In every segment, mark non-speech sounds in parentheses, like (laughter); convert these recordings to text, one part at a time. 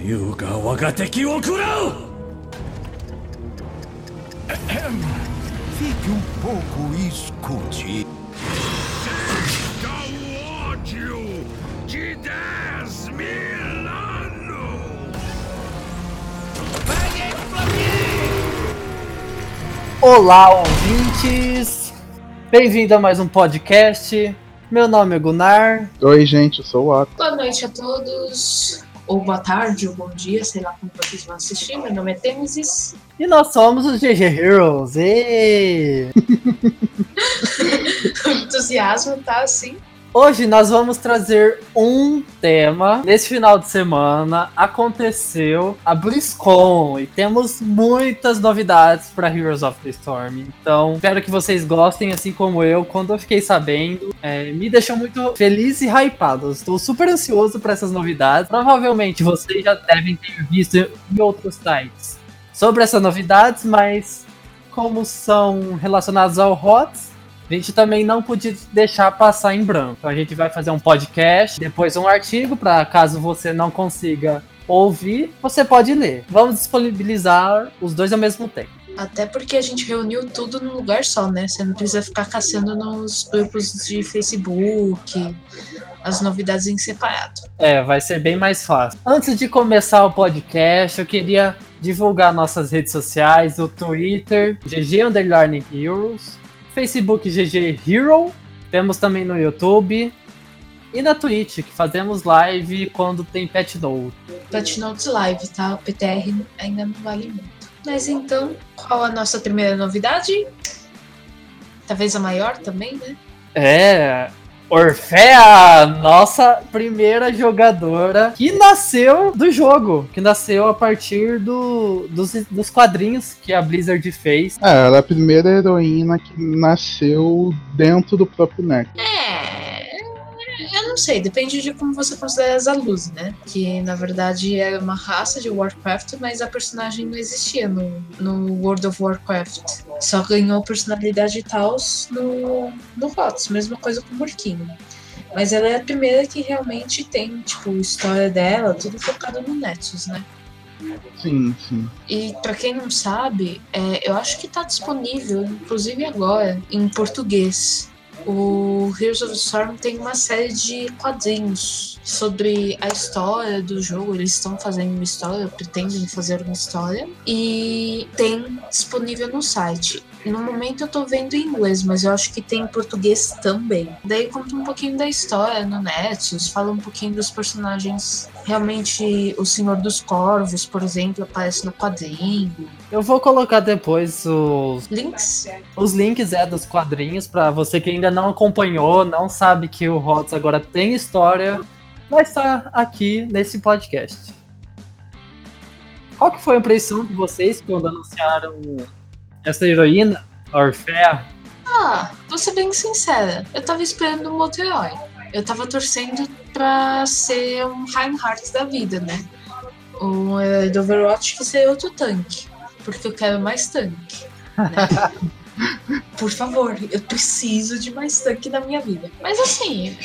優が我が敵を食らう Fique um pouco e escute. ao ódio de 10 mil anos! Olá, ouvintes! Bem-vindo a mais um podcast. Meu nome é Gunnar. Oi, gente, eu sou o Otto. Boa noite a todos, ou boa tarde, ou bom dia, sei lá como vocês vão assistir. Meu nome é Têmesis. E nós somos os GG Heroes. Ê! (laughs) O entusiasmo tá assim. Hoje nós vamos trazer um tema. Nesse final de semana aconteceu a BlizzCon e temos muitas novidades para Heroes of the Storm. Então, espero que vocês gostem, assim como eu. Quando eu fiquei sabendo, é, me deixou muito feliz e hypado. Estou super ansioso para essas novidades. Provavelmente vocês já devem ter visto em outros sites sobre essas novidades, mas como são relacionados ao HOTS, a gente também não podia deixar passar em branco. Então a gente vai fazer um podcast, depois um artigo, para caso você não consiga ouvir, você pode ler. Vamos disponibilizar os dois ao mesmo tempo. Até porque a gente reuniu tudo num lugar só, né? Você não precisa ficar caçando nos grupos de Facebook, as novidades em separado. É, vai ser bem mais fácil. Antes de começar o podcast, eu queria divulgar nossas redes sociais, o Twitter, GG Underline Heroes, Facebook GG Hero, temos também no YouTube e na Twitch, que fazemos live quando tem Pet Note. Pet Notes Live, tá? O PTR ainda não vale muito. Mas então, qual a nossa primeira novidade? Talvez a maior também, né? É, Orfea, nossa primeira jogadora que nasceu do jogo, que nasceu a partir do, dos, dos quadrinhos que a Blizzard fez. É, ela é a primeira heroína que nasceu dentro do próprio NEC. É. Não sei, depende de como você considera as luz, né? Que na verdade é uma raça de Warcraft, mas a personagem não existia no, no World of Warcraft. Só ganhou personalidade e tal no, no HOTS, mesma coisa com o Murkinho. Mas ela é a primeira que realmente tem, tipo, história dela, tudo focado no Nexus, né? Sim, sim. E pra quem não sabe, é, eu acho que tá disponível, inclusive agora, em português. O Heroes of the Storm tem uma série de quadrinhos sobre a história do jogo. Eles estão fazendo uma história, pretendem fazer uma história. E tem disponível no site. No momento eu tô vendo em inglês, mas eu acho que tem em português também. Daí conta um pouquinho da história no Nexus, fala um pouquinho dos personagens. Realmente, o Senhor dos Corvos, por exemplo, aparece no quadrinho. Eu vou colocar depois os, Links? os links é, dos quadrinhos para você que ainda não acompanhou, não sabe que o HOTS agora tem história, vai estar aqui nesse podcast. Qual que foi a impressão de vocês quando anunciaram essa heroína, a Orfea? Ah, vou ser bem sincera. Eu tava esperando um outro herói. Eu tava torcendo pra ser um Reinhardt da vida, né? Um herói do Overwatch que seria outro tanque. Porque eu quero mais tanque. né? (laughs) Por favor, eu preciso de mais tanque na minha vida. Mas assim,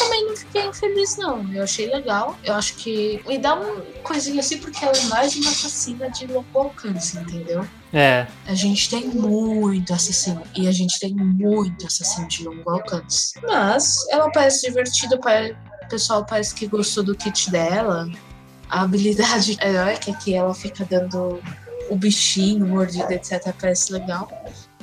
também não fiquei infeliz, não. Eu achei legal. Eu acho que me dá uma coisinha assim, porque ela é mais uma assassina de longo alcance, entendeu? É, A gente tem muito assassino e a gente tem muito assassino de longo alcance. Mas ela parece divertida, o pessoal parece que gostou do kit dela. A habilidade (laughs) heróica que ela fica dando o bichinho, mordida, etc. parece legal.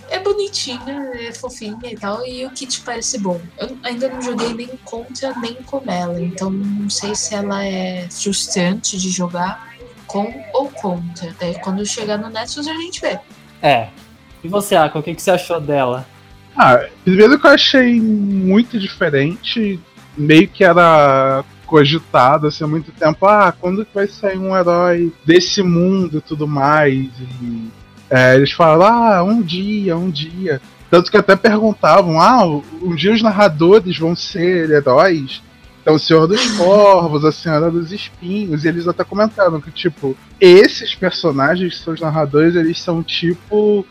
É bonitinha, é fofinha e tal, e o kit parece bom. Eu ainda não joguei nem contra nem com ela, então não sei se ela é frustrante de jogar com ou contra. Daí quando chegar no Nexus a gente vê. é. E você, Aka, o que, que você achou dela? Ah, primeiro que eu achei muito diferente, meio que era cogitado assim, há muito tempo, ah, quando que vai sair um herói desse mundo e tudo mais? E, é, eles falam, ah, um dia, um dia. Tanto que até perguntavam, ah, um dia os narradores vão ser heróis. Então, o Senhor dos (laughs) Corvos, a Senhora dos Espinhos, e eles até comentaram que, tipo, esses personagens que são os narradores, eles são, tipo,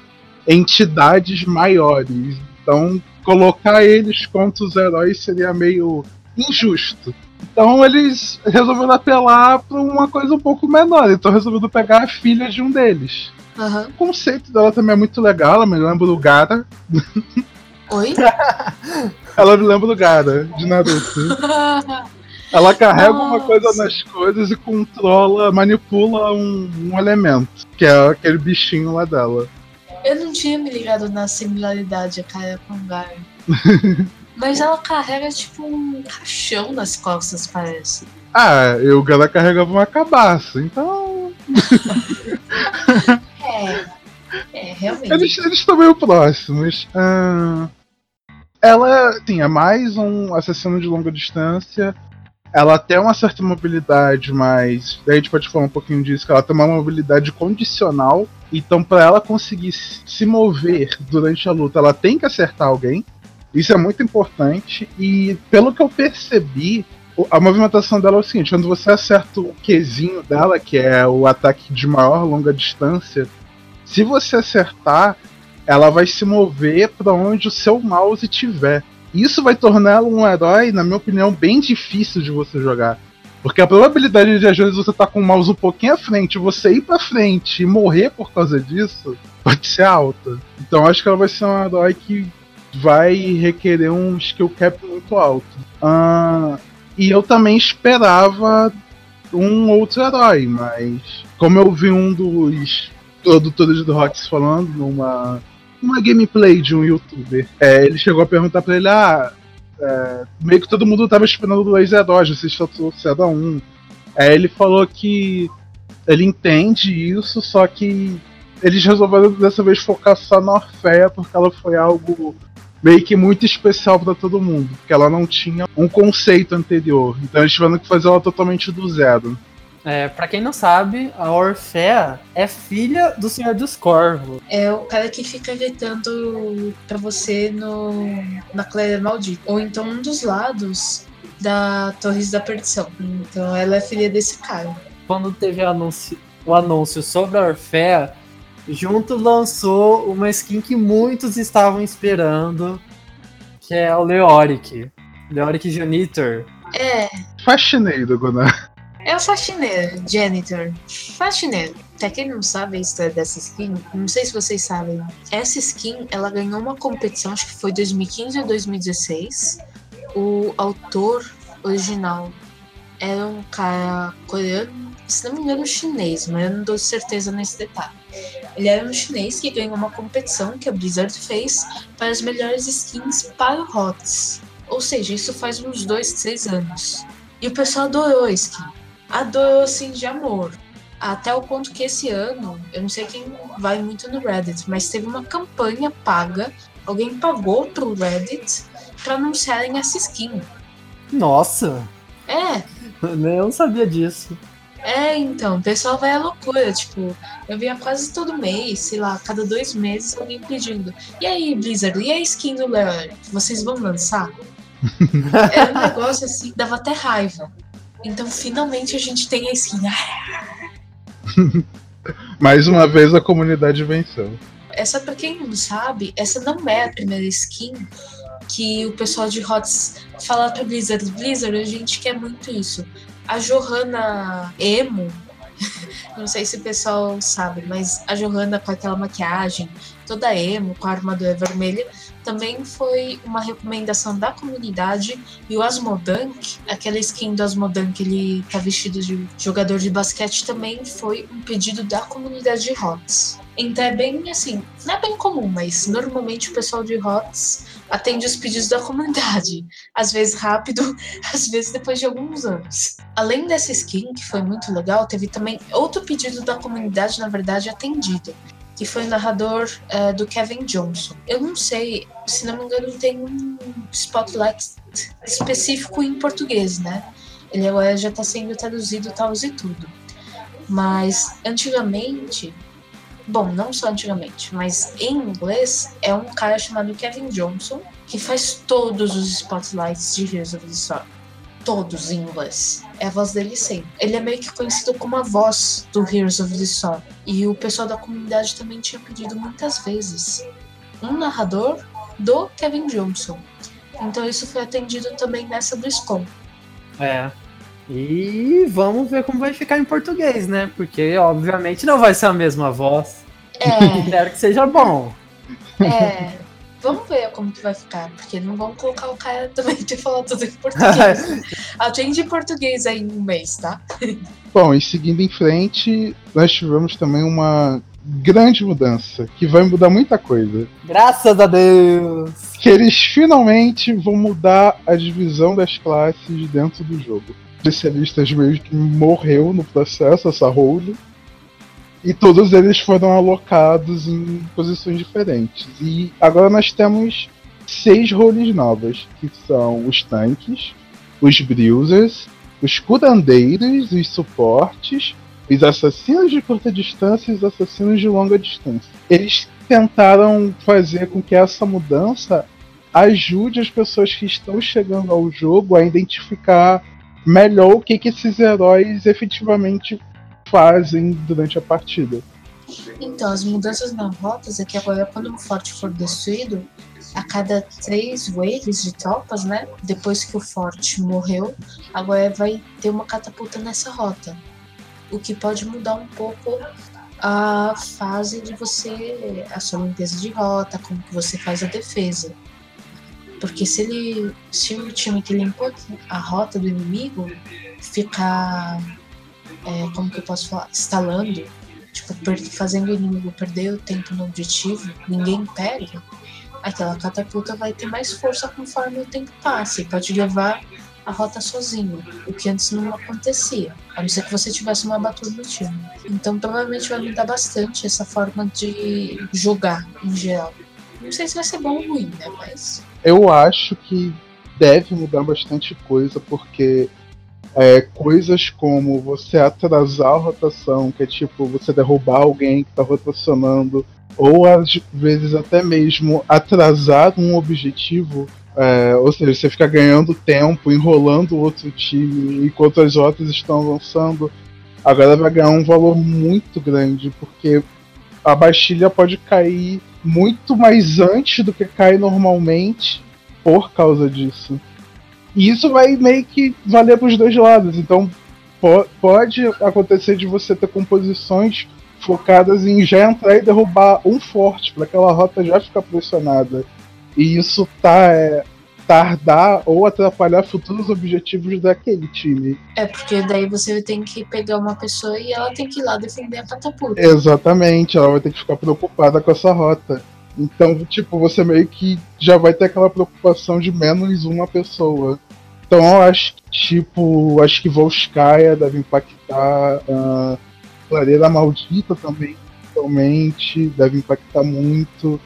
entidades maiores. Então, colocar eles contra os heróis seria meio injusto. Então eles resolveram apelar para uma coisa um pouco menor. Então resolveram pegar a filha de um deles. Aham. O conceito dela também é muito legal, ela me lembra do Gara. Oi? (laughs) Ela me lembra do Gara, de Naruto. Ela carrega uma Nossa. coisa nas coisas e controla, manipula um, um elemento, que é aquele bichinho lá dela. Eu não tinha me ligado na similaridade a cara com o Gar. (laughs) Mas ela carrega tipo um caixão nas costas, parece. Ah, e o Gara carregava uma cabaça, então. (laughs) É. É, realmente. Eles, eles estão meio próximos. Ah, ela, sim, é mais um assassino de longa distância. Ela tem uma certa mobilidade, mas daí a gente pode falar um pouquinho disso, que ela tem uma mobilidade condicional. Então, para ela conseguir se se mover durante a luta, ela tem que acertar alguém. Isso é muito importante. E pelo que eu percebi, a movimentação dela é o seguinte: quando você acerta o Qzinho dela, que é o ataque de maior longa distância, se você acertar, ela vai se mover para onde o seu mouse tiver. Isso vai tornar ela um herói, na minha opinião, bem difícil de você jogar. Porque a probabilidade de às vezes você estar com o mouse um pouquinho à frente, você ir pra frente e morrer por causa disso, pode ser alta. Então acho que ela vai ser um herói que vai requerer um skill cap muito alto. Ah, e eu também esperava um outro herói, mas como eu vi um dos produtores do Rocks falando numa, numa gameplay de um youtuber, é, ele chegou a perguntar pra ele, ah, é, meio que todo mundo tava esperando dois heróis, você só trouxe era um. Aí ele falou que ele entende isso, só que eles resolveram dessa vez focar só na Orfeia porque ela foi algo meio que muito especial pra todo mundo, porque ela não tinha um conceito anterior. Então eles tiveram que fazer ela totalmente do zero. É, pra quem não sabe, a Orfea é filha do Senhor dos Corvos. É o cara que fica gritando pra você no, na clareira maldita. Ou então um dos lados da Torres da Perdição. Então ela é filha desse cara. Quando teve o anúncio, o anúncio sobre a Orfea, junto lançou uma skin que muitos estavam esperando, que é o Leoric. Leoric Janitor. É, Faxineiro, Gunnar. é o faxineiro, janitor. Faxineiro. Pra quem não sabe a história dessa skin, não sei se vocês sabem. Essa skin, ela ganhou uma competição, acho que foi 2015 ou 2016. O autor original era um cara coreano, se não me engano chinês, mas eu não dou certeza nesse detalhe. Ele era um chinês que ganhou uma competição que a Blizzard fez para as melhores skins para o HOTS. Ou seja, isso faz uns dois, três anos. E o pessoal adorou a skin. Adorou assim de amor. Até o ponto que esse ano, eu não sei quem vai muito no Reddit, mas teve uma campanha paga. Alguém pagou pro Reddit para anunciarem essa skin. Nossa, É, (laughs) eu não sabia disso. É, então, o pessoal vai à loucura, tipo, eu via quase todo mês, sei lá, cada dois meses alguém pedindo. E aí, Blizzard, e a skin do Leon? Vocês vão lançar? (laughs) Era um negócio assim, dava até raiva. Então, finalmente a gente tem a skin. (laughs) Mais uma vez a comunidade venceu. Essa, pra quem não sabe, essa não é a primeira skin que o pessoal de HOTS fala pra Blizzard. Blizzard, a gente quer muito isso. A Johanna Emo, (laughs) não sei se o pessoal sabe, mas a Johanna com aquela maquiagem, toda emo, com a armadura vermelha, também foi uma recomendação da comunidade. E o Asmodunk, aquela skin do Asmodunk, ele tá vestido de jogador de basquete, também foi um pedido da comunidade de HOTS. Então é bem assim, não é bem comum, mas normalmente o pessoal de HOTS atende os pedidos da comunidade. Às vezes rápido, (laughs) às vezes depois de alguns anos. Além dessa skin, que foi muito legal, teve também outro pedido da comunidade, na verdade, atendido. Que foi o narrador eh, do Kevin Johnson. Eu não sei, se não me engano, tem um spotlight específico em português, né? Ele agora já está sendo traduzido, tal e tudo. Mas antigamente, bom, não só antigamente, mas em inglês é um cara chamado Kevin Johnson que faz todos os spotlights de Heroes of the Storm. Todos em inglês. É a voz dele sempre. Ele é meio que conhecido como a voz do Heroes of the Storm. E o pessoal da comunidade também tinha pedido muitas vezes um narrador do Kevin Johnson. Então isso foi atendido também nessa BlizzCon. É. E vamos ver como vai ficar em português, né? Porque obviamente não vai ser a mesma voz. É, (laughs) Espero que seja bom. é. Vamos ver como que vai ficar, porque não vamos colocar o cara também de falar tudo em português. (laughs) Atende em português aí em um mês, tá? Bom, e seguindo em frente, nós tivemos também uma grande mudança, que vai mudar muita coisa. Graças a Deus! Que eles finalmente vão mudar a divisão das classes dentro do jogo. Especialistas meio que morreu no processo, essa role. E todos eles foram alocados em posições diferentes. E agora nós temos seis roles novas, que são os tanques, os bruisers, os curandeiros, os suportes, os assassinos de curta distância e os assassinos de longa distância. Eles tentaram fazer com que essa mudança ajude as pessoas que estão chegando ao jogo a identificar melhor o que, que esses heróis efetivamente fazem durante a partida. Então, as mudanças nas rotas é que agora, quando um forte for destruído, a cada três waves de tropas, né? Depois que o forte morreu, agora vai ter uma catapulta nessa rota. O que pode mudar um pouco a fase de você. a sua limpeza de rota, como que você faz a defesa. Porque se ele. se o time que limpou a rota do inimigo ficar. é, como que eu posso falar? instalando tipo, fazendo o inimigo perder o tempo no objetivo, ninguém pega, aquela catapulta vai ter mais força conforme o tempo passa e pode levar a rota sozinho, o que antes não acontecia, a não ser que você tivesse uma batalha no time. Então provavelmente vai mudar bastante essa forma de jogar em geral. Não sei se vai ser bom ou ruim, né? Mas Eu acho que deve mudar bastante coisa, porque é, coisas como você atrasar a rotação, que é tipo você derrubar alguém que está rotacionando, ou às vezes até mesmo atrasar um objetivo, é, ou seja, você fica ganhando tempo, enrolando o outro time enquanto as rotas estão avançando, agora vai ganhar um valor muito grande, porque a Bastilha pode cair muito mais antes do que cai normalmente por causa disso. E isso vai meio que valer para os dois lados. Então po- pode acontecer de você ter composições focadas em já entrar e derrubar um forte para aquela rota já ficar pressionada. E isso tá é, tardar ou atrapalhar futuros objetivos daquele time. é porque daí você tem que pegar uma pessoa e ela tem que ir lá defender a catapulta. Exatamente, ela vai ter que ficar preocupada com essa rota. Então, tipo, você meio que já vai ter aquela preocupação de menos uma pessoa. Então eu acho que, tipo, acho que Volskaya deve impactar, a Clareira Maldita também, principalmente, deve impactar muito.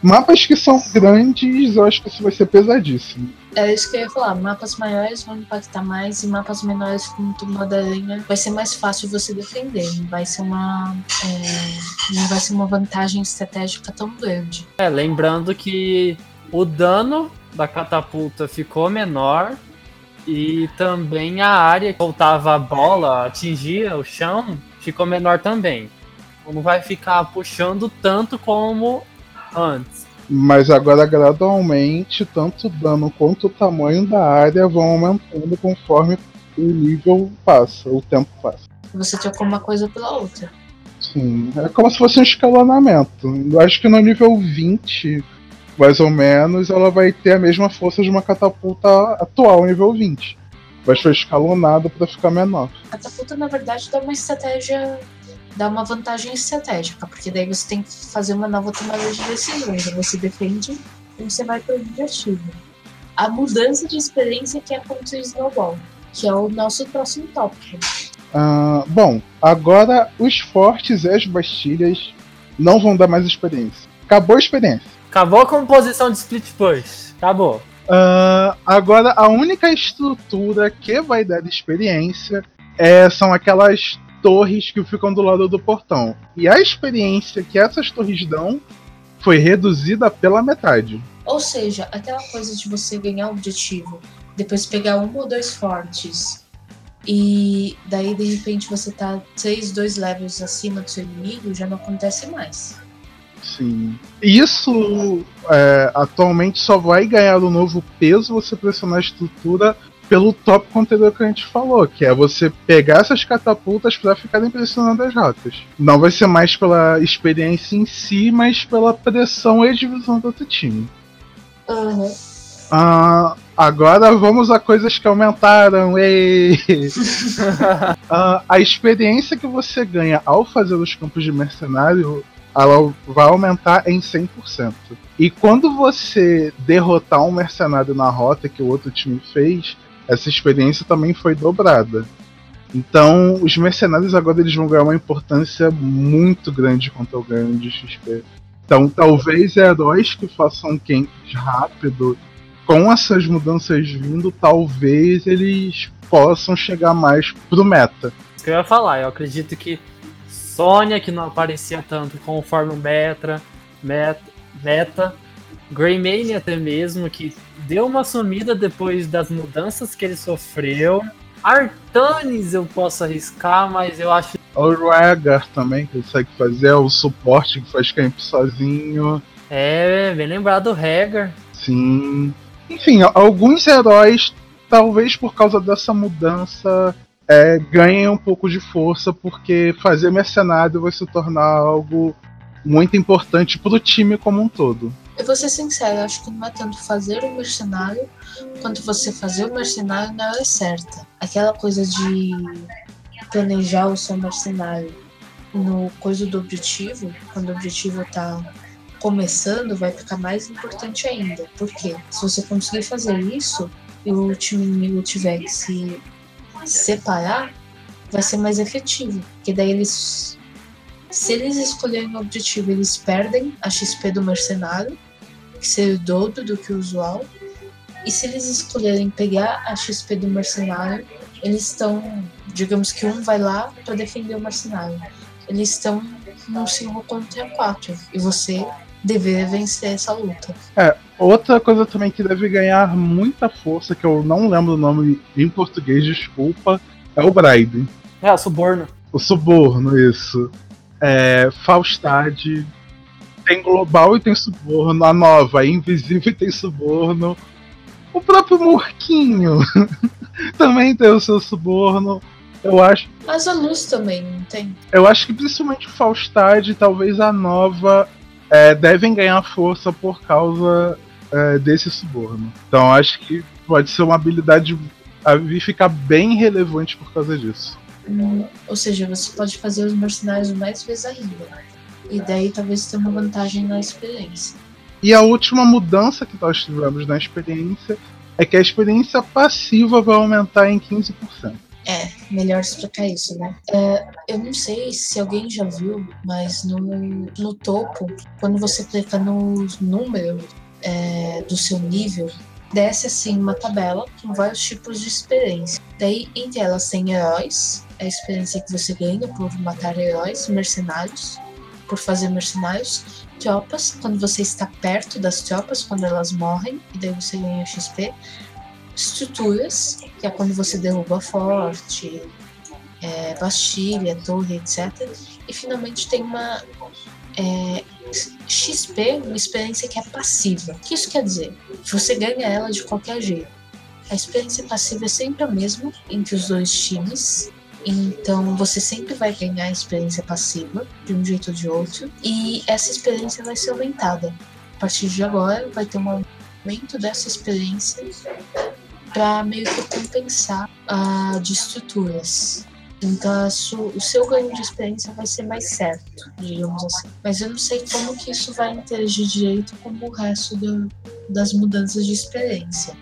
Mapas que são grandes, eu acho que isso vai ser pesadíssimo. É isso que eu ia falar. Mapas maiores vão impactar mais e mapas menores como Tumba da Aranha vai ser mais fácil você defender. Não vai ser uma, é, não vai ser uma vantagem estratégica tão grande. É, lembrando que o dano da catapulta ficou menor e também a área que voltava a bola, atingia o chão, ficou menor também. Não vai ficar puxando tanto como antes. Mas agora, gradualmente, tanto o dano quanto o tamanho da área vão aumentando conforme o nível passa, o tempo passa. Você trocou uma coisa pela outra. Sim, é como se fosse um escalonamento. Eu acho que no nível 20, mais ou menos, ela vai ter a mesma força de uma catapulta atual, nível 20. Mas foi escalonado para ficar menor. A catapulta, na verdade, dá uma estratégia. Dá uma vantagem estratégica, porque daí você tem que fazer uma nova tomada de decisões. Você defende e você vai para o objetivo. A mudança de experiência que é contra o Snowball, que é o nosso próximo tópico. Ah, bom, agora os fortes e as bastilhas não vão dar mais experiência. Acabou a experiência. Acabou a composição de split push. Acabou. Ah, agora, a única estrutura que vai dar experiência é, são aquelas torres que ficam do lado do portão. E a experiência que essas torres dão foi reduzida pela metade. Ou seja, aquela coisa de você ganhar objetivo, depois pegar um ou dois fortes, e daí de repente você tá três, dois levels acima do seu inimigo, já não acontece mais. Sim. Isso é, atualmente só vai ganhar um novo peso você pressionar a estrutura pelo tópico anterior que a gente falou, que é você pegar essas catapultas para ficar impressionando as rotas. Não vai ser mais pela experiência em si, mas pela pressão e divisão do outro time. Uhum. Ah, agora vamos a coisas que aumentaram. (laughs) Ah, a experiência que você ganha ao fazer os campos de mercenário ela vai aumentar em 100%. E quando você derrotar um mercenário na rota que o outro time fez, essa experiência também foi dobrada. Então, os mercenários agora eles vão ganhar uma importância muito grande quanto ao ganho de XP. Então, talvez heróis que façam camps rápido, com essas mudanças vindo, talvez eles possam chegar mais pro meta. Isso que eu ia falar, eu acredito que Sônia, que não aparecia tanto conforme o Metra, Meta, Meta Greymane até mesmo, que deu uma sumida depois das mudanças que ele sofreu. Artanis eu posso arriscar, mas eu acho. O Rhaegar também consegue fazer, o suporte que faz camp sozinho. É, bem lembrado o Hagar. Sim. Enfim, alguns heróis, talvez por causa dessa mudança, é, ganhem um pouco de força, porque fazer mercenário vai se tornar algo muito importante pro time como um todo. Eu vou ser sincero, acho que não é tanto fazer o mercenário quanto você fazer o mercenário na hora certa. Aquela coisa de planejar o seu mercenário no coisa do objetivo, quando o objetivo tá começando, vai ficar mais importante ainda. Porque se você conseguir fazer isso e o time inimigo tiver que se separar, vai ser mais efetivo. Porque daí eles. Se eles escolherem o objetivo, eles perdem a XP do mercenário, que seria o dobro do que o usual. E se eles escolherem pegar a XP do mercenário, eles estão. Digamos que um vai lá para defender o mercenário. Eles estão num 5 contra 4. E você deveria vencer essa luta. É, outra coisa também que deve ganhar muita força, que eu não lembro o nome em português, desculpa, é o Bribe. É, o suborno. O suborno, isso. É, Faustade. Tem global e tem suborno. A nova, a invisível e tem suborno. O próprio Murquinho (laughs) também tem o seu suborno. Eu acho. Mas a luz também, não tem? Eu acho que principalmente o Faustade, talvez a nova, é, devem ganhar força por causa é, desse suborno. Então acho que pode ser uma habilidade a vir ficar bem relevante por causa disso. Ou seja, você pode fazer os mercenários mais vezes ainda. E daí talvez tenha uma vantagem na experiência. E a última mudança que nós tivemos na experiência é que a experiência passiva vai aumentar em 15%. É, melhor explicar isso, né? É, eu não sei se alguém já viu, mas no, no topo, quando você clica nos números é, do seu nível, desce assim uma tabela com vários tipos de experiência. Daí, entre elas, tem heróis, a experiência que você ganha por matar heróis, mercenários, por fazer mercenários, tropas, quando você está perto das tropas, quando elas morrem, e daí você ganha XP estruturas, que é quando você derruba forte, é, bastilha, torre, etc. E finalmente tem uma é, XP, uma experiência que é passiva. O que isso quer dizer? Você ganha ela de qualquer jeito. A experiência passiva é sempre a mesma entre os dois times. Então você sempre vai ganhar a experiência passiva, de um jeito ou de outro. E essa experiência vai ser aumentada. A partir de agora vai ter um aumento dessa experiência para meio que compensar a de estruturas. Então o seu ganho de experiência vai ser mais certo, digamos assim. Mas eu não sei como que isso vai interagir direito com o resto do, das mudanças de experiência.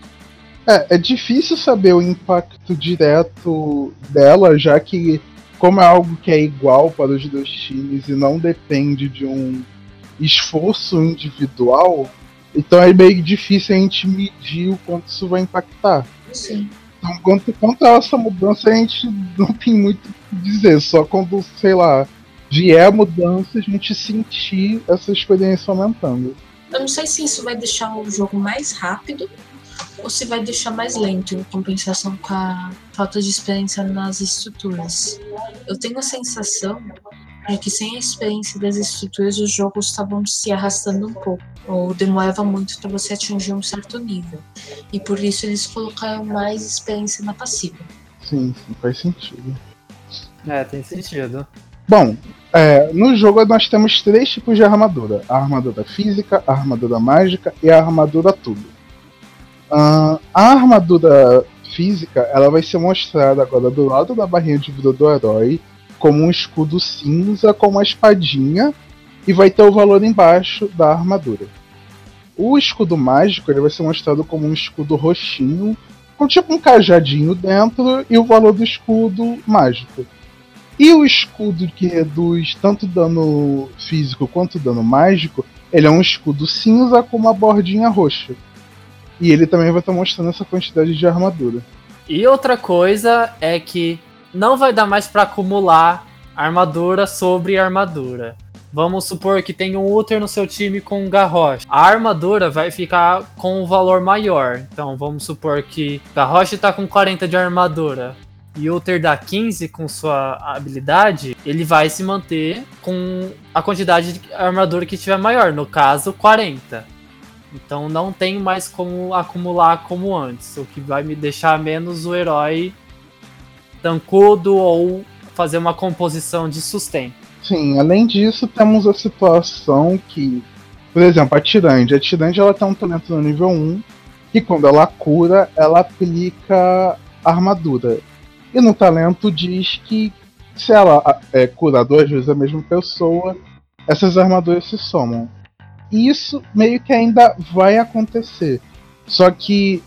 É, é difícil saber o impacto direto dela, já que como é algo que é igual para os dois times e não depende de um esforço individual, então é meio difícil a gente medir o quanto isso vai impactar. Sim. Quanto, quanto a essa mudança, a gente (laughs) não tem muito o que dizer. Só quando, sei lá, vier a mudança, a gente sentir essa experiência aumentando. Eu não sei se isso vai deixar o jogo mais rápido ou se vai deixar mais lento em compensação com a falta de experiência nas estruturas. Eu tenho a sensação é que sem a experiência das estruturas, os jogos estavam se arrastando um pouco, ou demorava muito para você atingir um certo nível. E por isso eles colocaram mais experiência na passiva. Sim, sim, faz sentido. É, tem sentido. Bom, é, no jogo nós temos três tipos de armadura: a armadura física, a armadura mágica e a armadura tubo. Uh, a armadura física ela vai ser mostrada agora do lado da barrinha de vida do herói como um escudo cinza com uma espadinha e vai ter o valor embaixo da armadura. O escudo mágico ele vai ser mostrado como um escudo roxinho com tipo um cajadinho dentro e o valor do escudo mágico. E o escudo que reduz tanto dano físico quanto dano mágico, ele é um escudo cinza com uma bordinha roxa. E ele também vai estar mostrando essa quantidade de armadura. E outra coisa é que não vai dar mais para acumular armadura sobre armadura. Vamos supor que tem um Uther no seu time com um Garrosh. A armadura vai ficar com um valor maior. Então vamos supor que Garrosh está com 40 de armadura e Uther dá 15 com sua habilidade, ele vai se manter com a quantidade de armadura que tiver maior, no caso 40. Então não tem mais como acumular como antes, o que vai me deixar menos o herói tancudo ou fazer uma composição de sustento. Sim, além disso, temos a situação que, por exemplo, a Tirande. A Tirande ela tem um talento no nível 1 que quando ela cura, ela aplica armadura. E no talento diz que se ela é, cura duas vezes a mesma pessoa, essas armaduras se somam. Isso meio que ainda vai acontecer. Só que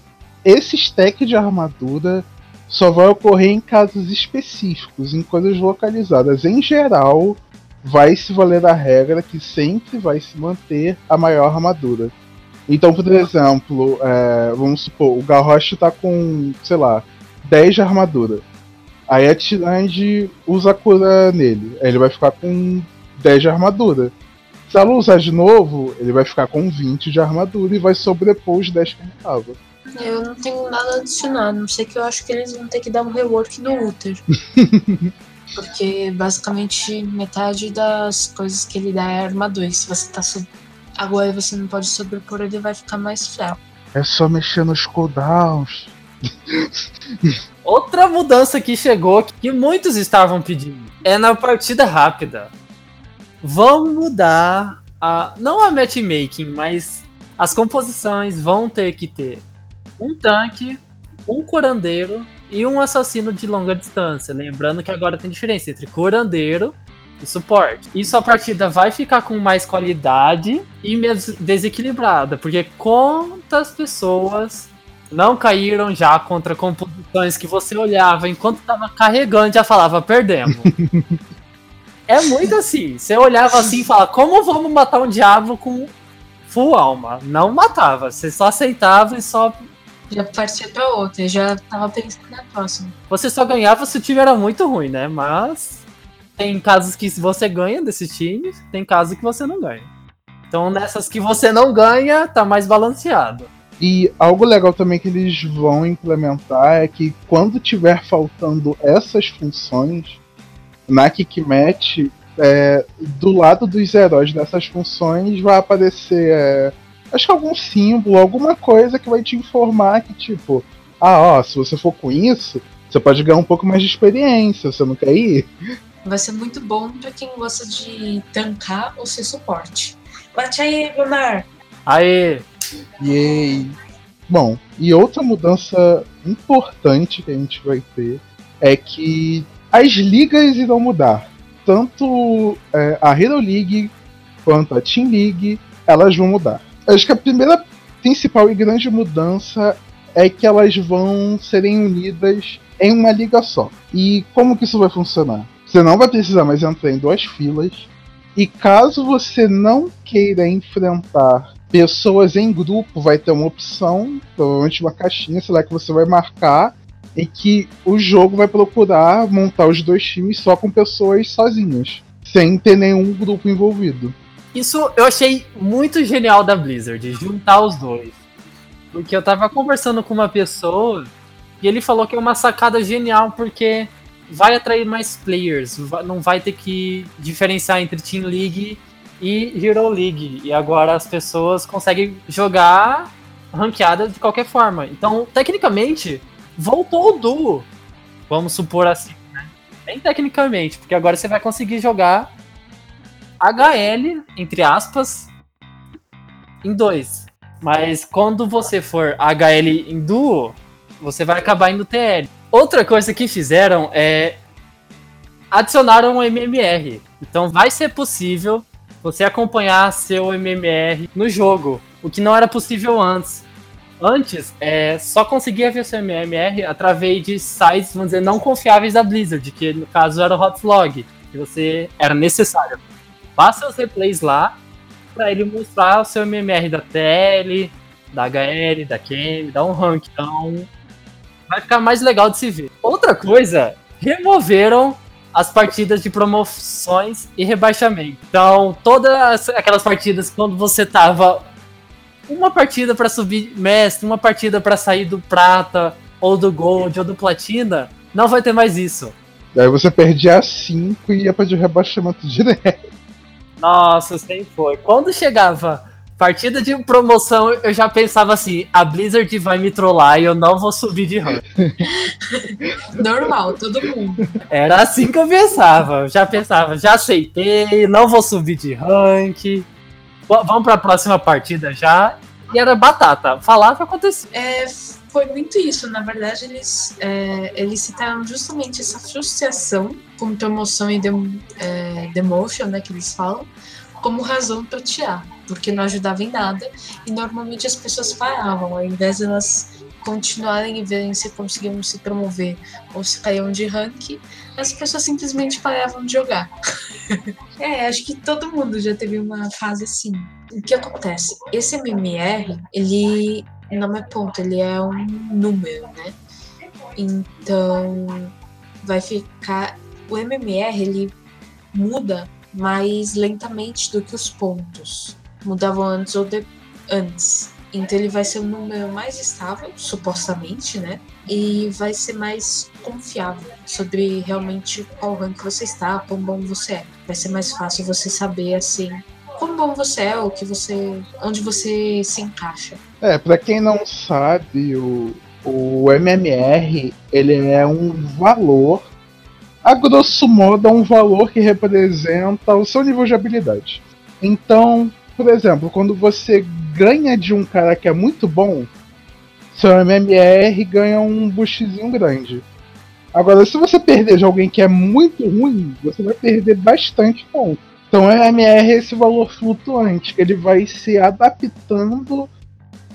esse stack de armadura só vai ocorrer em casos específicos, em coisas localizadas. Em geral, vai se valer a regra que sempre vai se manter a maior armadura. Então, por exemplo, é, vamos supor, o Garrosh tá com, sei lá, 10 de armadura. Aí a Tirande usa a cura nele. Aí ele vai ficar com 10 de armadura. Se ela usar de novo, ele vai ficar com 20 de armadura e vai sobrepor os 10 que ele tava. Eu não tenho nada a adicionar, não sei que eu acho que eles vão ter que dar um rework no Uther. (laughs) Porque basicamente metade das coisas que ele dá é armadura. E se você tá sub... agora você não pode sobrepor, ele vai ficar mais fraco. É só mexer nos cooldowns. (laughs) Outra mudança que chegou que muitos estavam pedindo é na partida rápida. Vão mudar a não a matchmaking, mas as composições vão ter que ter um tanque, um curandeiro e um assassino de longa distância. Lembrando que agora tem diferença entre curandeiro e suporte. Isso a partida vai ficar com mais qualidade e menos desequilibrada, porque quantas pessoas não caíram já contra composições que você olhava enquanto estava carregando e já falava perdemos. (laughs) é muito assim. Você olhava assim e falava, como vamos matar um diabo com full alma? Não matava, você só aceitava e só já partia pra outra, já tava pensando na próxima. Você só ganhava se o time era muito ruim, né? Mas tem casos que você ganha desses times, tem casos que você não ganha. Então nessas que você não ganha, tá mais balanceado. E algo legal também que eles vão implementar é que quando tiver faltando essas funções, na Kickmatch, é, do lado dos heróis dessas funções vai aparecer é, acho que algum símbolo, alguma coisa que vai te informar que, tipo, ah, ó, se você for com isso, você pode ganhar um pouco mais de experiência, você não quer ir? Vai ser muito bom para quem gosta de tancar ou ser suporte. Bate aí, Gunnar! Aê! Yay! Bom, e outra mudança importante que a gente vai ter é que as ligas irão mudar. Tanto é, a Hero League quanto a Team League, elas vão mudar. Acho que a primeira principal e grande mudança é que elas vão serem unidas em uma liga só. E como que isso vai funcionar? Você não vai precisar mais entrar em duas filas. E caso você não queira enfrentar pessoas em grupo, vai ter uma opção, provavelmente uma caixinha, sei lá, que você vai marcar, em que o jogo vai procurar montar os dois times só com pessoas sozinhas, sem ter nenhum grupo envolvido. Isso eu achei muito genial da Blizzard, juntar os dois. Porque eu tava conversando com uma pessoa e ele falou que é uma sacada genial porque vai atrair mais players, não vai ter que diferenciar entre Team League e Hero League. E agora as pessoas conseguem jogar ranqueada de qualquer forma. Então, tecnicamente, voltou o duo. Vamos supor assim, né? Bem tecnicamente, porque agora você vai conseguir jogar HL, entre aspas, em dois. Mas quando você for HL em duo, você vai acabar indo TL. Outra coisa que fizeram é adicionaram um MMR. Então vai ser possível você acompanhar seu MMR no jogo, o que não era possível antes. Antes, é, só conseguia ver seu MMR através de sites, vamos dizer, não confiáveis da Blizzard, que no caso era o Hotlog, que você era necessário. Faça os replays lá para ele mostrar o seu MMR da TL, da HL, da QM, da um rank. Então, vai ficar mais legal de se ver. Outra coisa, removeram as partidas de promoções e rebaixamento. Então, todas aquelas partidas quando você tava uma partida para subir mestre, uma partida para sair do prata ou do gold ou do platina, não vai ter mais isso. Daí você perdia 5 e ia pra de rebaixamento direto. Nossa, sempre foi. Quando chegava partida de promoção, eu já pensava assim: a Blizzard vai me trollar e eu não vou subir de rank. (laughs) Normal, todo mundo. Era assim que eu pensava. Eu já pensava, já aceitei, não vou subir de rank. Vamos pra próxima partida já. E era batata. Falava acontecia. É, foi muito isso. Na verdade, eles, é, eles citaram justamente essa frustração com promoção e é, demotion, né, que eles falam, como razão para tirar, porque não ajudava em nada e normalmente as pessoas paravam, ao invés de elas continuarem e verem se conseguiam se promover ou se caíam de rank, as pessoas simplesmente paravam de jogar. (laughs) é, acho que todo mundo já teve uma fase assim. O que acontece? Esse MMR, ele não é ponto, ele é um número, né? Então vai ficar. O MMR ele muda mais lentamente do que os pontos. Mudavam antes ou de... antes. Então ele vai ser um número mais estável, supostamente, né? E vai ser mais confiável sobre realmente qual rank você está, quão bom você é. Vai ser mais fácil você saber assim quão bom você é, o que você. onde você se encaixa. É, pra quem não sabe, o, o MMR ele é um valor, a grosso modo, é um valor que representa o seu nível de habilidade. Então, por exemplo, quando você ganha de um cara que é muito bom, seu MMR ganha um boostzinho grande. Agora, se você perder de alguém que é muito ruim, você vai perder bastante ponto. Então, o MMR é esse valor flutuante, que ele vai se adaptando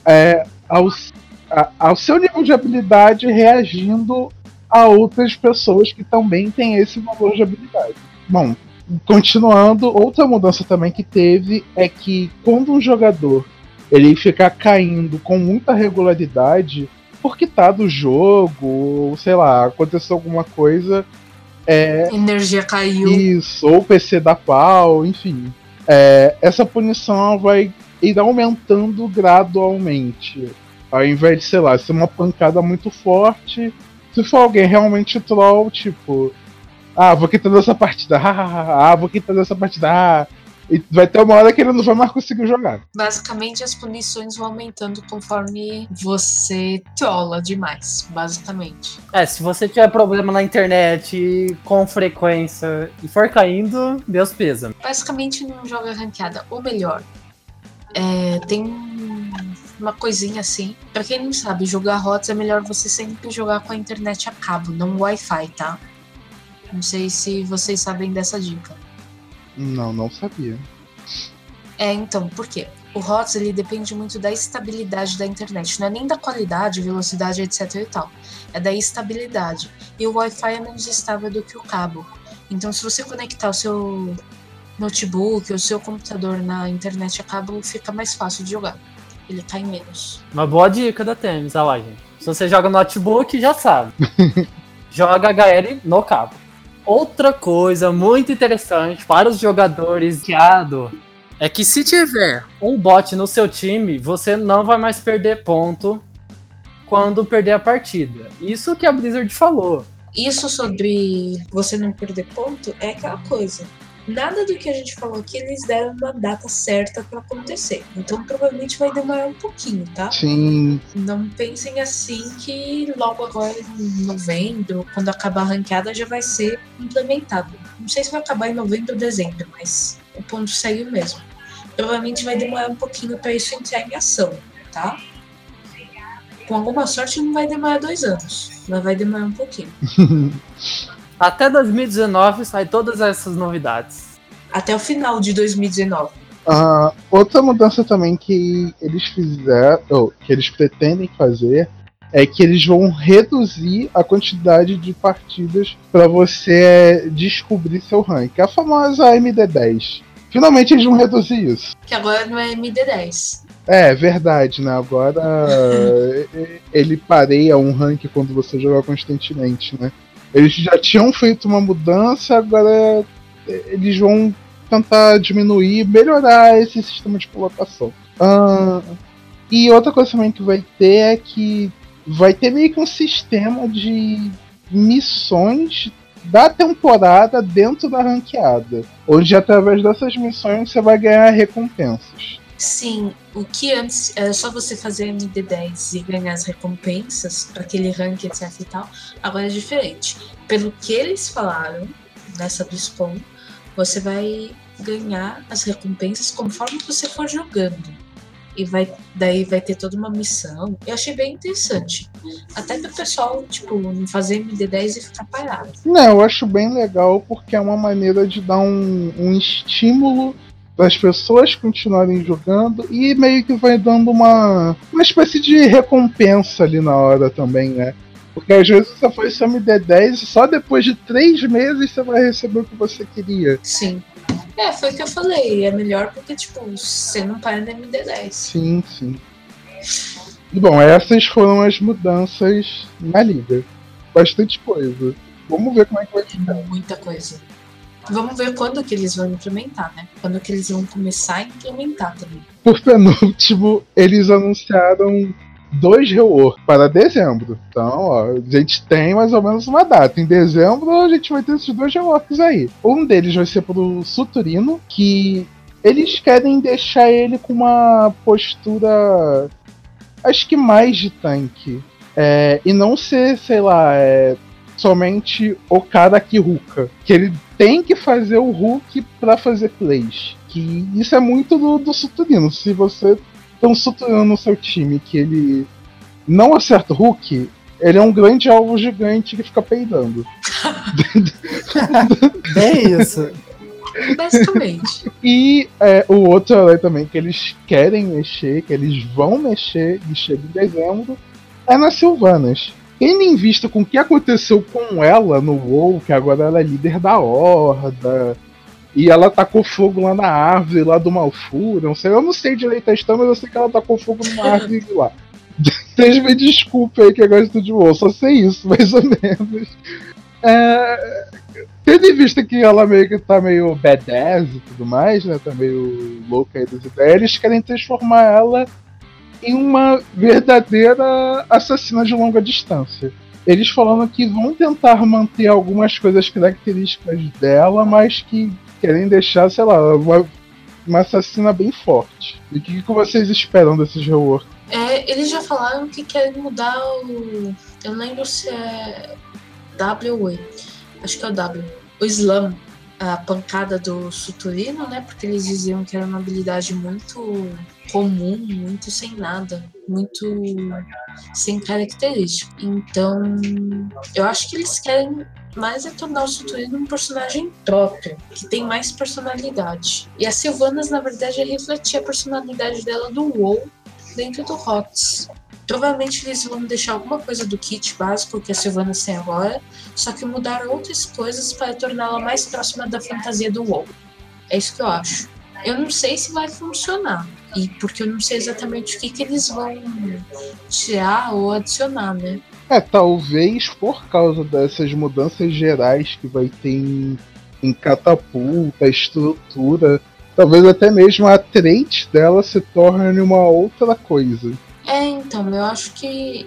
é, ao seu nível de habilidade reagindo a outras pessoas que também têm esse valor de habilidade. Bom, continuando, outra mudança também que teve é que quando um jogador ele ficar caindo com muita regularidade, porque tá do jogo, ou sei lá, aconteceu alguma coisa, é, Energia caiu. isso, ou PC da pau, enfim. É, essa punição vai ir aumentando gradualmente. Ao invés de, sei lá, ser uma pancada muito forte, se for alguém realmente troll, tipo, ah, vou quitar dessa partida, ah, vou quitar dessa partida, ah, e vai ter uma hora que ele não vai mais conseguir jogar. Basicamente, as punições vão aumentando conforme você trola demais, basicamente. É, se você tiver problema na internet com frequência e for caindo, Deus pesa. Basicamente, não joga ranqueada. Ou melhor, é, tem uma coisinha assim. Pra quem não sabe, jogar HOTS é melhor você sempre jogar com a internet a cabo, não Wi-Fi, tá? Não sei se vocês sabem dessa dica. Não, não sabia. É, então, por quê? O HOTS ele depende muito da estabilidade da internet, não é nem da qualidade, velocidade, etc e tal. É da estabilidade. E o Wi-Fi é menos estável do que o cabo. Então, se você conectar o seu notebook ou o seu computador na internet a cabo, fica mais fácil de jogar. Ele cai menos. Uma boa dica da Temis, olha lá, gente. Se você joga no notebook, já sabe. (laughs) joga HL no cabo. Outra coisa muito interessante para os jogadores guiado é que se tiver um bot no seu time, você não vai mais perder ponto quando perder a partida. Isso que a Blizzard falou. isso sobre você não perder ponto é aquela coisa. Nada do que a gente falou aqui eles deram uma data certa pra acontecer. Então provavelmente vai demorar um pouquinho, tá? Sim, Não pensem assim que logo agora em novembro, quando acabar a ranqueada, já vai ser implementado. Não sei se vai acabar em novembro ou dezembro, mas o ponto segue o mesmo. Provavelmente vai demorar um pouquinho para isso entrar em ação, tá? Com alguma sorte não vai demorar dois anos, mas vai demorar um pouquinho. (laughs) Até 2019 sai todas essas novidades. Até o final de 2019. Ah, outra mudança também que eles fizeram, ou que eles pretendem fazer, é que eles vão reduzir a quantidade de partidas para você descobrir seu rank. A famosa MD10. Finalmente eles vão reduzir isso. Que agora não é MD10. É, verdade, né? Agora (laughs) ele pareia um rank quando você joga constantemente, né? Eles já tinham feito uma mudança, agora eles vão tentar diminuir, melhorar esse sistema de colocação. Ah, e outra coisa também que vai ter é que vai ter meio que um sistema de missões da temporada dentro da ranqueada, onde através dessas missões você vai ganhar recompensas. Sim, o que antes era só você fazer MD10 e ganhar as recompensas para aquele rank, etc e tal, agora é diferente. Pelo que eles falaram nessa BlizzCon, você vai ganhar as recompensas conforme você for jogando. E vai, daí vai ter toda uma missão. Eu achei bem interessante. Até pro pessoal, tipo, não fazer MD10 e ficar parado. Não, eu acho bem legal porque é uma maneira de dar um, um estímulo para as pessoas continuarem jogando e meio que vai dando uma, uma espécie de recompensa ali na hora também, né? Porque às vezes você foi seu MD10 e só depois de três meses você vai receber o que você queria. Sim. É, foi o que eu falei. É melhor porque, tipo, você não para no MD10. Sim, sim. E bom, essas foram as mudanças na liga. Bastante coisa. Vamos ver como é que vai ficar. Muita coisa. Vamos ver quando que eles vão implementar, né? Quando que eles vão começar a implementar também. Por penúltimo, eles anunciaram dois rework para dezembro. Então, ó, a gente tem mais ou menos uma data. Em dezembro a gente vai ter esses dois reworks aí. Um deles vai ser pro Suturino, que eles querem deixar ele com uma postura. Acho que mais de tanque. É, e não ser, sei lá, é, somente o cara que ruka. Que ele tem que fazer o Hulk para fazer plays. Que isso é muito do, do Suturino. Se você tem um Suturino no seu time que ele não acerta o Hulk, ele é um grande alvo gigante que fica peidando. Bem (laughs) isso. Basicamente. E é, o outro herói também que eles querem mexer, que eles vão mexer e chega em dezembro, é nas Silvanas. Tendo em vista com o que aconteceu com ela no WoW, que agora ela é líder da Horda, e ela tacou fogo lá na árvore lá do Malfura, não sei, eu não sei direito a história, mas eu sei que ela tacou fogo numa (laughs) árvore lá. (laughs) Vocês me desculpem aí que eu gosto de WoW, só sei isso, (laughs) mais ou menos. É, tendo em vista que ela meio que tá meio badass e tudo mais, né, tá meio louca aí das ideias, eles querem transformar ela em uma verdadeira assassina de longa distância. Eles falando que vão tentar manter algumas coisas características dela, mas que querem deixar, sei lá, uma, uma assassina bem forte. E o que, que vocês esperam desses rework? É, eles já falaram que querem mudar o. Eu lembro se é E. Acho que é o W. O Slam. A pancada do Suturino, né? Porque eles diziam que era uma habilidade muito comum, muito sem nada, muito sem característica. Então, eu acho que eles querem mais é tornar o Suturino um personagem próprio, que tem mais personalidade. E a Sylvanas, na verdade, é refletir a personalidade dela do WoW dentro do HOTS. Provavelmente eles vão deixar alguma coisa do kit básico que a Sylvanas tem agora, só que mudar outras coisas para torná-la mais próxima da fantasia do WoW. É isso que eu acho. Eu não sei se vai funcionar, e porque eu não sei exatamente o que, que eles vão tirar ou adicionar, né? É, talvez por causa dessas mudanças gerais que vai ter em, em catapulta, estrutura, talvez até mesmo a trait dela se torne uma outra coisa. É, então, eu acho que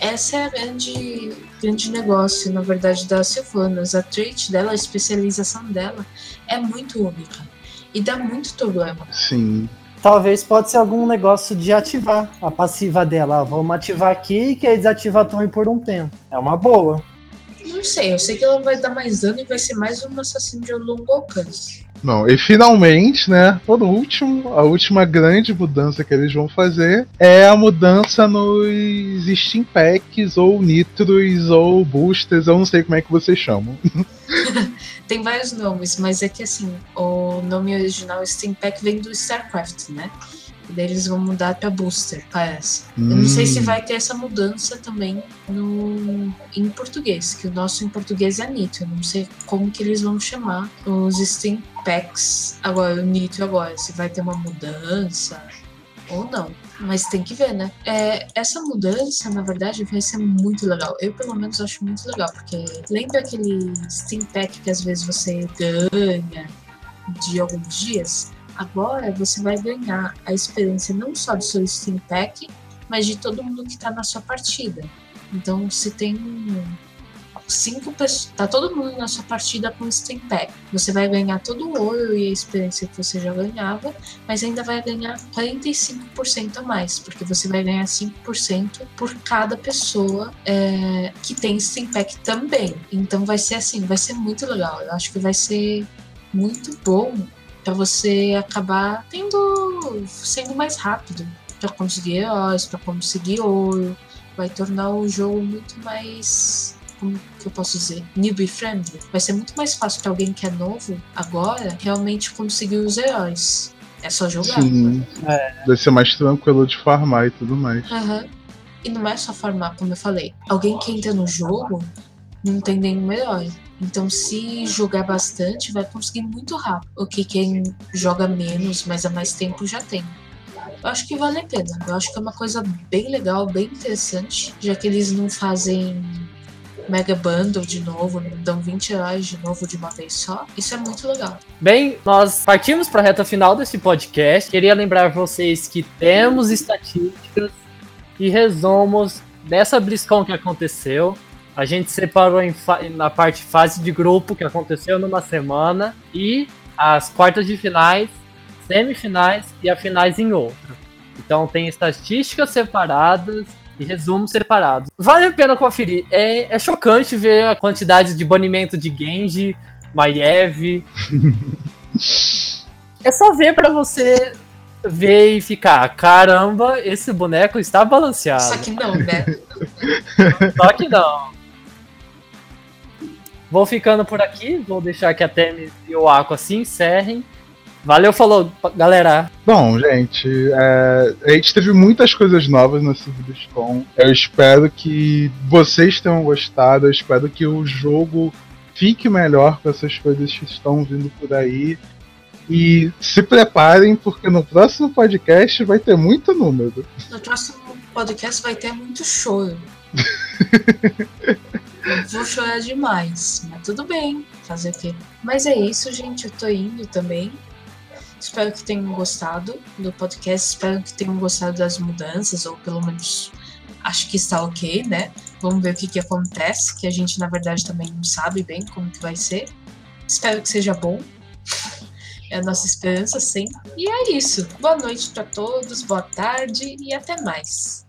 essa é a grande, grande negócio, na verdade, das Sylvanas. A trait dela, a especialização dela é muito única. E dá muito problema. Sim. Talvez pode ser algum negócio de ativar a passiva dela. Ah, Vamos ativar aqui que aí desativa a torre por um tempo. É uma boa. Não sei, eu sei que ela vai dar mais dano e vai ser mais um assassino de longo alcance. Não, e finalmente, né, por último, a última grande mudança que eles vão fazer é a mudança nos Steam Packs, ou Nitros, ou Boosters, eu não sei como é que vocês chamam. (laughs) Tem vários nomes, mas é que assim, o nome original Steam Pack vem do StarCraft, né? E daí eles vão mudar pra Booster, parece. Eu não sei se Hum. vai ter essa mudança também no, em português, que o nosso em português é Nitro. Eu não sei como que eles vão chamar os Steam Packs agora, o Nitro agora, se vai ter uma mudança ou não. Mas tem que ver, né? É, essa mudança, na verdade, vai ser muito legal. Eu, pelo menos, acho muito legal, porque lembra aquele Steam Pack que às vezes você ganha de alguns dias? Agora você vai ganhar a experiência não só do seu Steam Pack, mas de todo mundo que tá na sua partida. Então, se tem cinco pessoas, tá todo mundo na sua partida com Steam Pack, você vai ganhar todo o ouro e a experiência que você já ganhava, mas ainda vai ganhar 45% a mais, porque você vai ganhar 5% por cada pessoa é, que tem Steam Pack também. Então vai ser assim, vai ser muito legal. Eu acho que vai ser muito bom para você acabar tendo sendo mais rápido para conseguir heróis, para conseguir ouro, vai tornar o jogo muito mais como que eu posso dizer, newbie friendly. Vai ser muito mais fácil para alguém que é novo agora realmente conseguir os heróis. É só jogar. Sim. Vai ser mais tranquilo de farmar e tudo mais. Aham. E não é só farmar, como eu falei. Alguém que entra no jogo não tem nenhum herói. Então, se jogar bastante, vai conseguir muito rápido. O que quem joga menos, mas há mais tempo já tem. Eu acho que vale a pena. Eu acho que é uma coisa bem legal, bem interessante, já que eles não fazem Mega Bundle de novo, não dão 20 heróis de novo de uma vez só. Isso é muito legal. Bem, nós partimos para a reta final desse podcast. Queria lembrar vocês que temos estatísticas e resumos dessa BlizzCon que aconteceu. A gente separou na parte fase de grupo que aconteceu numa semana e as quartas de finais, semifinais e a finais em outra. Então tem estatísticas separadas e resumos separados. Vale a pena conferir. É, é chocante ver a quantidade de banimento de Genji, Maiev. (laughs) é só ver pra você ver e ficar, caramba, esse boneco está balanceado. Só que não, né? Só que não. Vou ficando por aqui, vou deixar que a Temis e o Aqua se encerrem. Valeu, falou, galera. Bom, gente, é, a gente teve muitas coisas novas nesse BlizzCon. Eu espero que vocês tenham gostado. Eu espero que o jogo fique melhor com essas coisas que estão vindo por aí. E se preparem, porque no próximo podcast vai ter muito número. No próximo podcast vai ter muito choro. (laughs) Vou chorar demais, mas tudo bem, fazer o quê? Mas é isso, gente. Eu tô indo também. Espero que tenham gostado do podcast. Espero que tenham gostado das mudanças, ou pelo menos acho que está ok, né? Vamos ver o que, que acontece, que a gente na verdade também não sabe bem como que vai ser. Espero que seja bom. É a nossa esperança sempre. E é isso. Boa noite para todos, boa tarde e até mais.